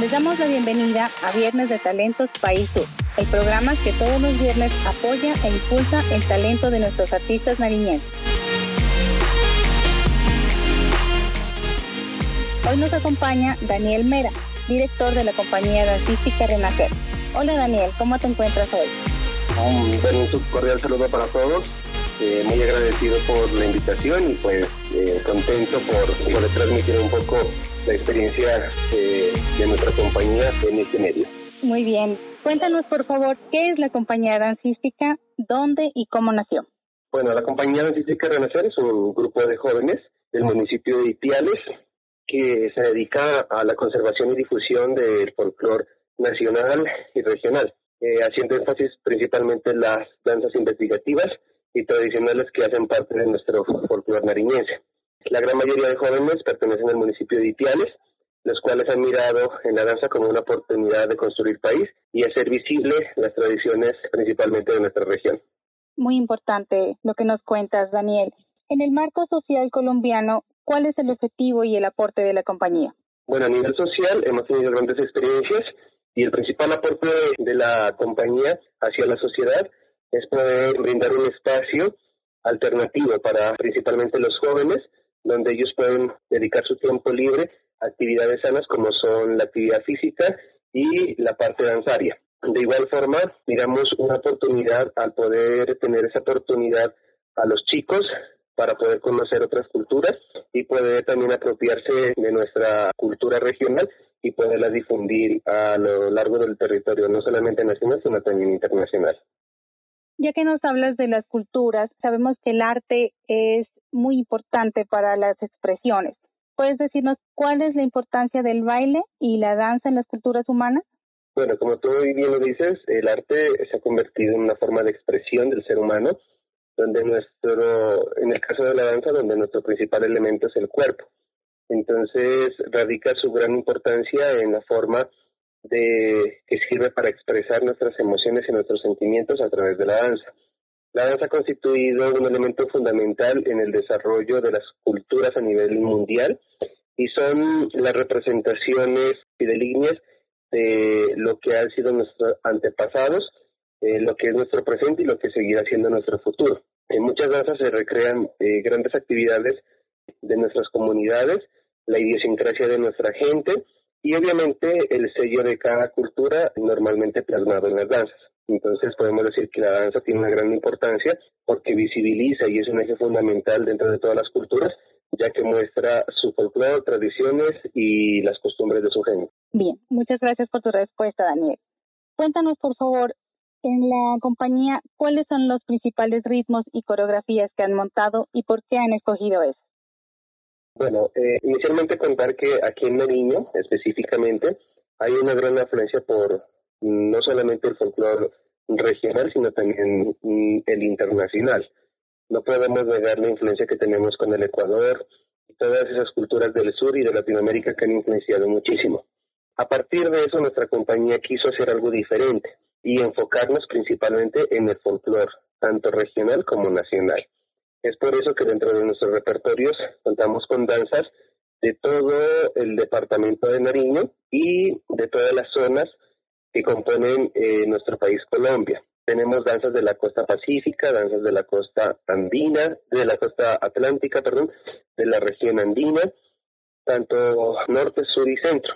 Les damos la bienvenida a Viernes de Talentos País Sur, el programa que todos los viernes apoya e impulsa el talento de nuestros artistas nariñenses. Hoy nos acompaña Daniel Mera, director de la compañía dancística Renacer. Hola Daniel, ¿cómo te encuentras hoy? Un, cordial saludo para todos. Eh, muy agradecido por la invitación y pues eh, contento por poder transmitir un poco la experiencia eh, de nuestra compañía en este medio. Muy bien. Cuéntanos por favor qué es la compañía dancística, dónde y cómo nació. Bueno, la compañía dancística Renacer es un grupo de jóvenes del municipio de Ipiales que se dedica a la conservación y difusión del folclore nacional y regional, eh, haciendo énfasis principalmente en las danzas investigativas y tradicionales que hacen parte de nuestro folclore nariñense. La gran mayoría de jóvenes pertenecen al municipio de Ipiales, los cuales han mirado en la danza como una oportunidad de construir país y hacer visible las tradiciones principalmente de nuestra región. Muy importante lo que nos cuentas, Daniel. En el marco social colombiano, ¿cuál es el objetivo y el aporte de la compañía? Bueno, a nivel social hemos tenido grandes experiencias y el principal aporte de la compañía hacia la sociedad es poder brindar un espacio alternativo para principalmente los jóvenes, donde ellos pueden dedicar su tiempo libre a actividades sanas como son la actividad física y la parte danzaria. De igual forma, miramos una oportunidad al poder tener esa oportunidad a los chicos para poder conocer otras culturas y poder también apropiarse de nuestra cultura regional y poderla difundir a lo largo del territorio, no solamente nacional, sino también internacional. Ya que nos hablas de las culturas, sabemos que el arte es muy importante para las expresiones. ¿Puedes decirnos cuál es la importancia del baile y la danza en las culturas humanas? Bueno, como tú bien lo dices, el arte se ha convertido en una forma de expresión del ser humano donde nuestro, en el caso de la danza, donde nuestro principal elemento es el cuerpo. Entonces radica su gran importancia en la forma de que sirve para expresar nuestras emociones y nuestros sentimientos a través de la danza. La danza ha constituido un elemento fundamental en el desarrollo de las culturas a nivel mundial y son las representaciones fidelignas de lo que han sido nuestros antepasados eh, lo que es nuestro presente y lo que seguirá siendo nuestro futuro. En muchas danzas se recrean eh, grandes actividades de nuestras comunidades, la idiosincrasia de nuestra gente y obviamente el sello de cada cultura normalmente plasmado en las danzas. Entonces podemos decir que la danza tiene una gran importancia porque visibiliza y es un eje fundamental dentro de todas las culturas, ya que muestra su folclore, tradiciones y las costumbres de su género. Bien, muchas gracias por tu respuesta, Daniel. Cuéntanos, por favor, en la compañía, ¿cuáles son los principales ritmos y coreografías que han montado y por qué han escogido eso? Bueno, eh, inicialmente contar que aquí en Nariño, específicamente, hay una gran afluencia por no solamente el folclore regional, sino también mm, el internacional. No podemos negar la influencia que tenemos con el Ecuador y todas esas culturas del sur y de Latinoamérica que han influenciado muchísimo. A partir de eso, nuestra compañía quiso hacer algo diferente y enfocarnos principalmente en el folclore, tanto regional como nacional. Es por eso que dentro de nuestros repertorios contamos con danzas de todo el departamento de Nariño y de todas las zonas que componen eh, nuestro país Colombia. Tenemos danzas de la costa pacífica, danzas de la costa andina, de la costa atlántica, perdón, de la región andina, tanto norte, sur y centro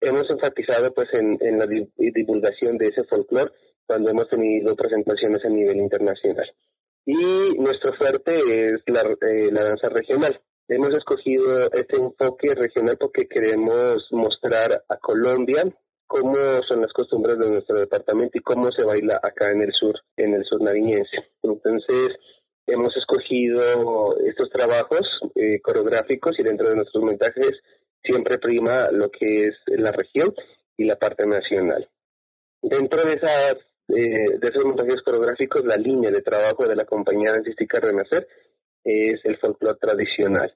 hemos enfatizado pues en, la divulgación de ese folclore cuando hemos tenido presentaciones a nivel internacional. Y nuestro fuerte es la, eh, la danza regional. Hemos escogido este enfoque regional porque queremos mostrar a Colombia cómo son las costumbres de nuestro departamento y cómo se baila acá en el sur, en el sur nariñense. Entonces, hemos escogido estos trabajos eh, coreográficos y dentro de nuestros montajes siempre prima lo que es la región y la parte nacional. Dentro de esas eh, de esos montajes coreográficos, la línea de trabajo de la compañía dancística Renacer es el folclore tradicional.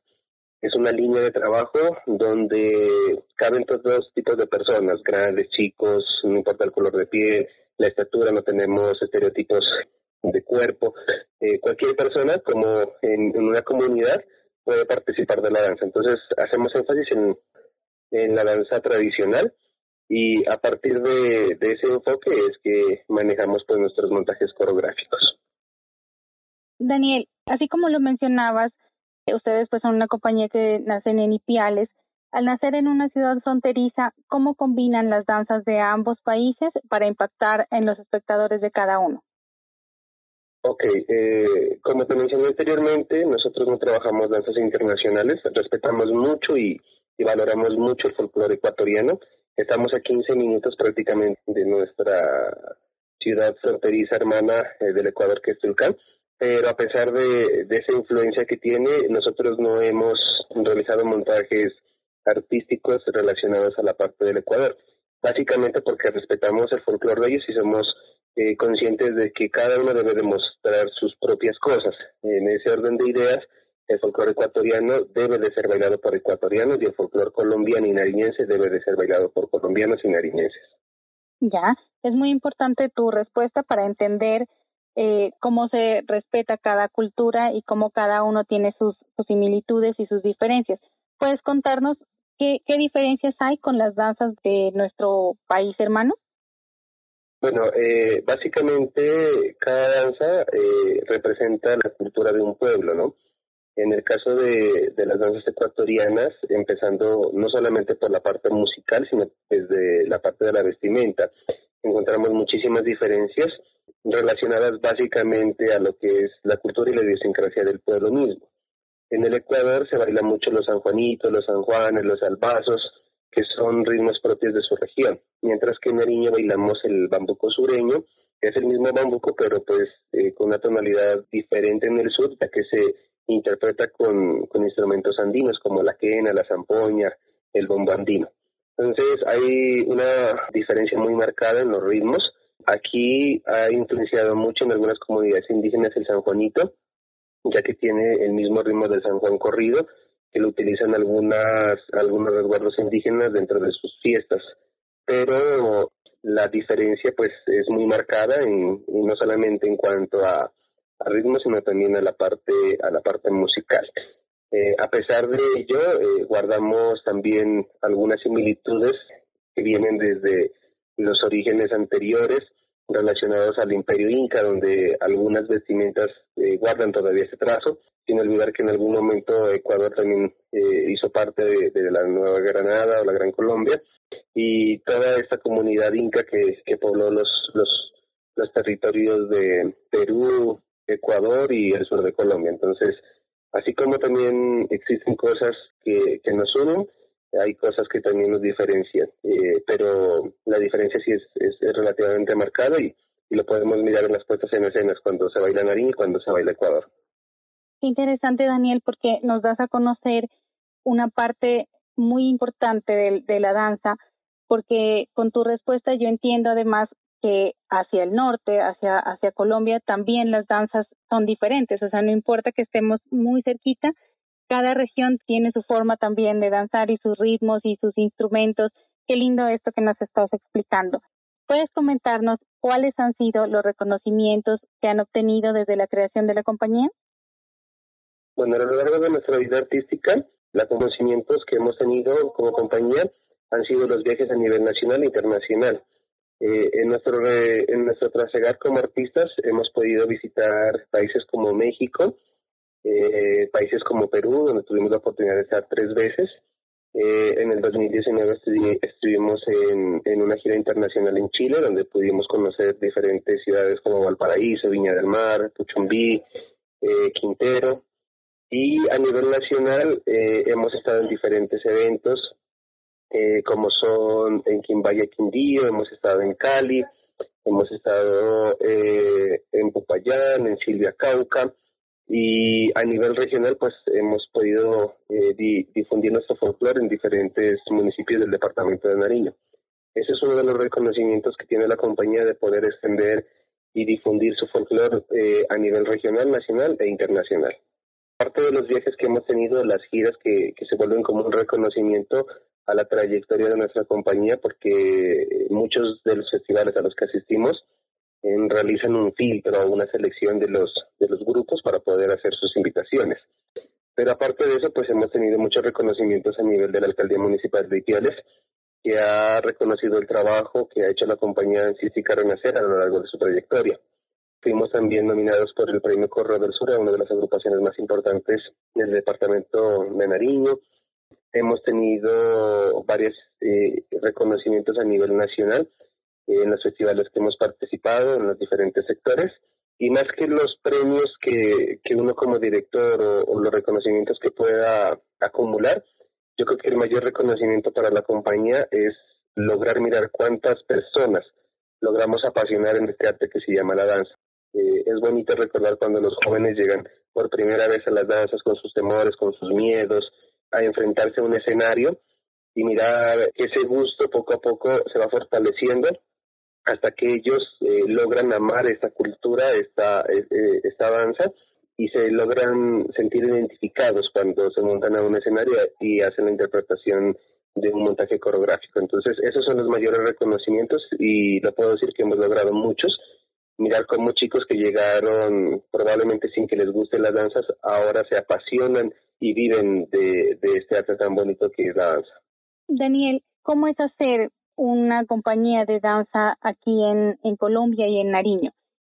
Es una línea de trabajo donde caben todos tipos de personas, grandes, chicos, no importa el color de piel, la estatura, no tenemos estereotipos de cuerpo. Eh, cualquier persona, como en una comunidad, puede participar de la danza. Entonces hacemos énfasis en la danza tradicional y a partir de, ese enfoque es que manejamos pues nuestros montajes coreográficos. Daniel, así como lo mencionabas, eh, ustedes pues son una compañía que nacen en Ipiales. Al nacer en una ciudad fronteriza, ¿cómo combinan las danzas de ambos países para impactar en los espectadores de cada uno? Ok, eh, como te mencioné anteriormente, nosotros no trabajamos danzas internacionales, respetamos mucho y, y valoramos mucho el folclore ecuatoriano Estamos a 15 minutos prácticamente de nuestra ciudad fronteriza hermana eh, del Ecuador, que es Tulcán. Pero a pesar de, esa influencia que tiene, nosotros no hemos realizado montajes artísticos relacionados a la parte del Ecuador. Básicamente porque respetamos el folclore de ellos y somos eh, conscientes de que cada uno debe demostrar sus propias cosas. En ese orden de ideas, el folclore ecuatoriano debe de ser bailado por ecuatorianos y el folclore colombiano y nariñense debe de ser bailado por colombianos y nariñenses. Ya, es muy importante tu respuesta para entender eh, cómo se respeta cada cultura y cómo cada uno tiene sus, similitudes y sus diferencias. ¿Puedes contarnos qué, qué diferencias hay con las danzas de nuestro país hermano? Bueno, eh, básicamente cada danza eh, representa la cultura de un pueblo, ¿no? En el caso de, las danzas ecuatorianas, empezando no solamente por la parte musical, sino desde la parte de la vestimenta, encontramos muchísimas diferencias relacionadas básicamente a lo que es la cultura y la idiosincrasia del pueblo mismo. En el Ecuador se baila mucho los sanjuanitos, los sanjuanes, los albazos, que son ritmos propios de su región, mientras que en Nariño bailamos el bambuco sureño, que es el mismo bambuco, pero pues eh, con una tonalidad diferente en el sur, ya que se interpreta con, con instrumentos andinos como la quena, la zampoña, el bombo andino. Entonces hay una diferencia muy marcada en los ritmos. Aquí ha influenciado mucho en algunas comunidades indígenas el San Juanito, ya que tiene el mismo ritmo del San Juan corrido, que lo utilizan algunas, algunos resguardos indígenas dentro de sus fiestas. Pero la diferencia pues es muy marcada en, no solamente en cuanto a a ritmo, sino también a la parte, a la parte musical. Eh, a pesar de ello, eh, guardamos también algunas similitudes que vienen desde los orígenes anteriores relacionados al imperio inca, donde algunas vestimentas eh, guardan todavía ese trazo, sin olvidar que en algún momento Ecuador también hizo parte de, la Nueva Granada o la Gran Colombia, y toda esta comunidad inca que, que pobló los, los, los territorios de Perú, Ecuador y el sur de Colombia. Entonces, así como también existen cosas que, nos unen, hay cosas que también nos diferencian, eh, pero la diferencia sí es, relativamente marcada y, lo podemos mirar en las puestas en escenas cuando se baila Nariño y cuando se baila Ecuador. Interesante, Daniel, porque nos das a conocer una parte muy importante de, de la danza, porque con tu respuesta yo entiendo además que hacia el norte, hacia, hacia Colombia, también las danzas son diferentes, o sea, no importa que estemos muy cerquita, cada región tiene su forma también de danzar y sus ritmos y sus instrumentos. Qué lindo esto que nos estás explicando. ¿Puedes comentarnos cuáles han sido los reconocimientos que han obtenido desde la creación de la compañía? Bueno, a lo largo de nuestra vida artística, los reconocimientos que hemos tenido como compañía han sido los viajes a nivel nacional e internacional. Eh, en nuestro en nuestro trasegar como artistas hemos podido visitar países como México, eh, países como Perú, donde tuvimos la oportunidad de estar tres veces. Eh, en el 2019 estuvimos en, en una gira internacional en Chile, donde pudimos conocer diferentes ciudades como Valparaíso, Viña del Mar, Puchumbí, Quintero. Y a nivel nacional hemos estado en diferentes eventos eh, como son en Quimbaya, Quindío, hemos estado en Cali, hemos estado eh, en Popayán, en Silvia Cauca, y a nivel regional pues hemos podido eh, difundir nuestro folclore en diferentes municipios del departamento de Nariño. Ese es uno de los reconocimientos que tiene la compañía de poder extender y difundir su folclore eh, a nivel regional, nacional e internacional. Parte de los viajes que hemos tenido, las giras que, que se vuelven como un reconocimiento a la trayectoria de nuestra compañía porque muchos de los festivales a los que asistimos eh, realizan un filtro o una selección de los, de los grupos para poder hacer sus invitaciones. Pero aparte de eso, pues hemos tenido muchos reconocimientos a nivel de la Alcaldía Municipal de Ipiales, que ha reconocido el trabajo que ha hecho la compañía Dancística Renacer a lo largo de su trayectoria. Fuimos también nominados por el Premio Correo del Sur, una de las agrupaciones más importantes del departamento de Nariño. Hemos tenido varios eh, reconocimientos a nivel nacional en los festivales que hemos participado en los diferentes sectores y más que los premios que, que uno como director o, los reconocimientos que pueda acumular, yo creo que el mayor reconocimiento para la compañía es lograr mirar cuántas personas logramos apasionar en este arte que se llama la danza. Eh, es bonito recordar cuando los jóvenes llegan por primera vez a las danzas con sus temores, con sus miedos, a enfrentarse a un escenario y mirar que ese gusto poco a poco se va fortaleciendo hasta que ellos eh, logran amar esta cultura, esta, eh, eh, esta danza y se logran sentir identificados cuando se montan a un escenario y hacen la interpretación de un montaje coreográfico. Entonces, esos son los mayores reconocimientos y lo puedo decir que hemos logrado muchos. Mirar cómo chicos que llegaron probablemente sin que les gusten las danzas, ahora se apasionan y viven de, de este arte tan bonito que es la danza. Daniel, ¿cómo es hacer una compañía de danza aquí en, en Colombia y en Nariño.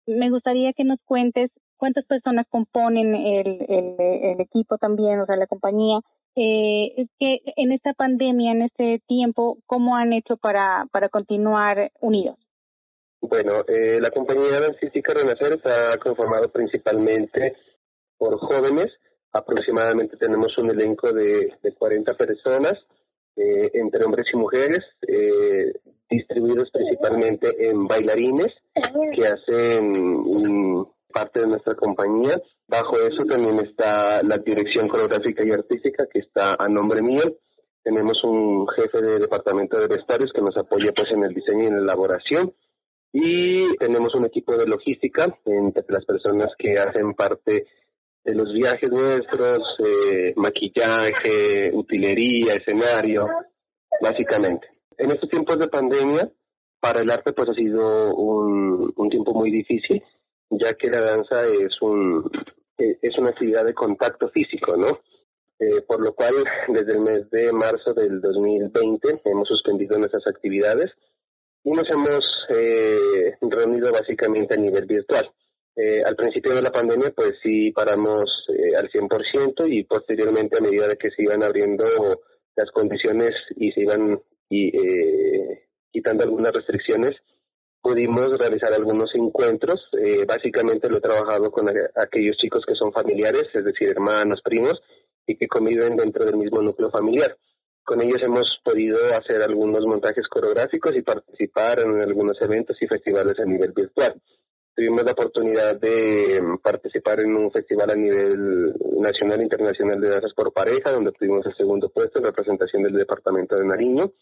Me gustaría que nos cuentes cuántas personas componen el, el, equipo también, o sea, la compañía, eh, que en esta pandemia, en este tiempo, ¿cómo han hecho para, para continuar unidos? Bueno, eh, la compañía dancística Renacer está conformada principalmente por jóvenes, aproximadamente tenemos un elenco de, de 40 personas, eh, entre hombres y mujeres, eh, distribuidos principalmente en bailarines que hacen parte de nuestra compañía. Bajo eso también está la dirección coreográfica y artística que está a nombre mío. Tenemos un jefe de departamento de vestuarios que nos apoya pues en el diseño y en la elaboración. Y tenemos un equipo de logística entre las personas que hacen parte de los viajes nuestros, eh, maquillaje, utilería, escenario, básicamente. En estos tiempos de pandemia, para el arte pues ha sido un, un tiempo muy difícil, ya que la danza es un eh, es una actividad de contacto físico, ¿no? Eh, por lo cual, desde el mes de marzo del 2020 hemos suspendido nuestras actividades y nos hemos eh, reunido básicamente a nivel virtual. Eh, al principio de la pandemia, pues sí paramos eh, al 100% y posteriormente, a medida de que se iban abriendo las condiciones y se iban y, eh, quitando algunas restricciones, pudimos realizar algunos encuentros. Eh, básicamente lo he trabajado con aquellos chicos que son familiares, es decir, hermanos, primos, y que conviven dentro del mismo núcleo familiar. Con ellos hemos podido hacer algunos montajes coreográficos y participar en algunos eventos y festivales a nivel virtual tuvimos la oportunidad de em, participar en un festival a nivel nacional e internacional de danzas por pareja, donde tuvimos el segundo puesto en representación del departamento de Nariño.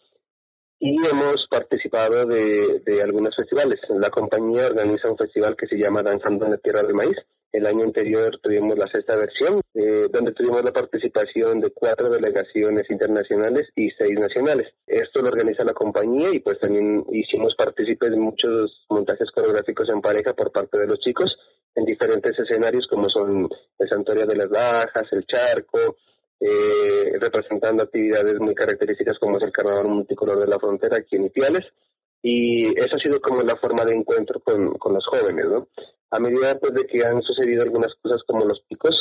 Y hemos participado de, de algunos festivales. La compañía organiza un festival que se llama Danzando en la Tierra del Maíz, el año anterior tuvimos la sexta versión, eh, donde tuvimos la participación de cuatro delegaciones internacionales y seis nacionales. Esto lo organiza la compañía y pues también hicimos partícipes de muchos montajes coreográficos en pareja por parte de los chicos en diferentes escenarios como son el Santuario de las Bajas, el Charco, eh, representando actividades muy características como es el Carnaval Multicolor de la Frontera aquí en Ipiales y eso ha sido como la forma de encuentro con, con los jóvenes, ¿no? A medida pues de que han sucedido algunas cosas como los picos,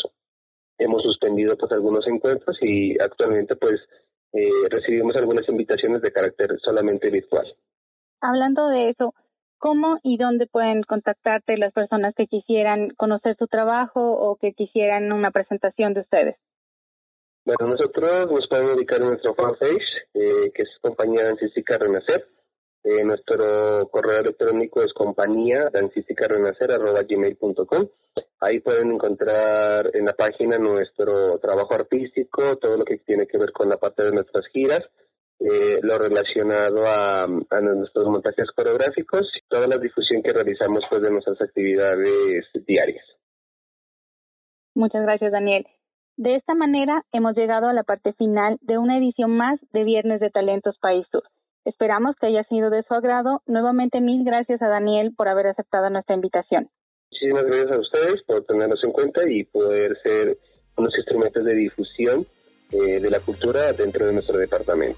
hemos suspendido pues algunos encuentros y actualmente pues eh, recibimos algunas invitaciones de carácter solamente virtual. Hablando de eso, ¿cómo y dónde pueden contactarte las personas que quisieran conocer su trabajo o que quisieran una presentación de ustedes? Bueno, nosotros nos pueden ubicar en nuestro fanpage, eh, que es Compañía Dancística Renacer. Eh, nuestro correo electrónico es compañía gmail.com. Ahí pueden encontrar en la página nuestro trabajo artístico, todo lo que tiene que ver con la parte de nuestras giras, eh, lo relacionado a, nuestros montajes coreográficos y toda la difusión que realizamos pues, de nuestras actividades diarias. Muchas gracias, Daniel. De esta manera hemos llegado a la parte final de una edición más de Viernes de Talentos País Sur. Esperamos que haya sido de su agrado. Nuevamente mil gracias a Daniel por haber aceptado nuestra invitación. Muchísimas gracias a ustedes por tenernos en cuenta y poder ser unos instrumentos de difusión eh, de la cultura dentro de nuestro departamento.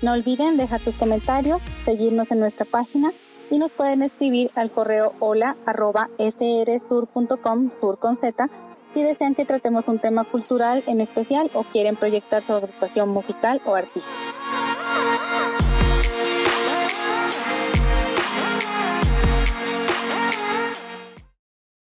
No olviden dejar sus comentarios, seguirnos en nuestra página y nos pueden escribir al correo hola arroba srsur.com sur con z si desean que tratemos un tema cultural en especial o quieren proyectar su agrupación musical o artística.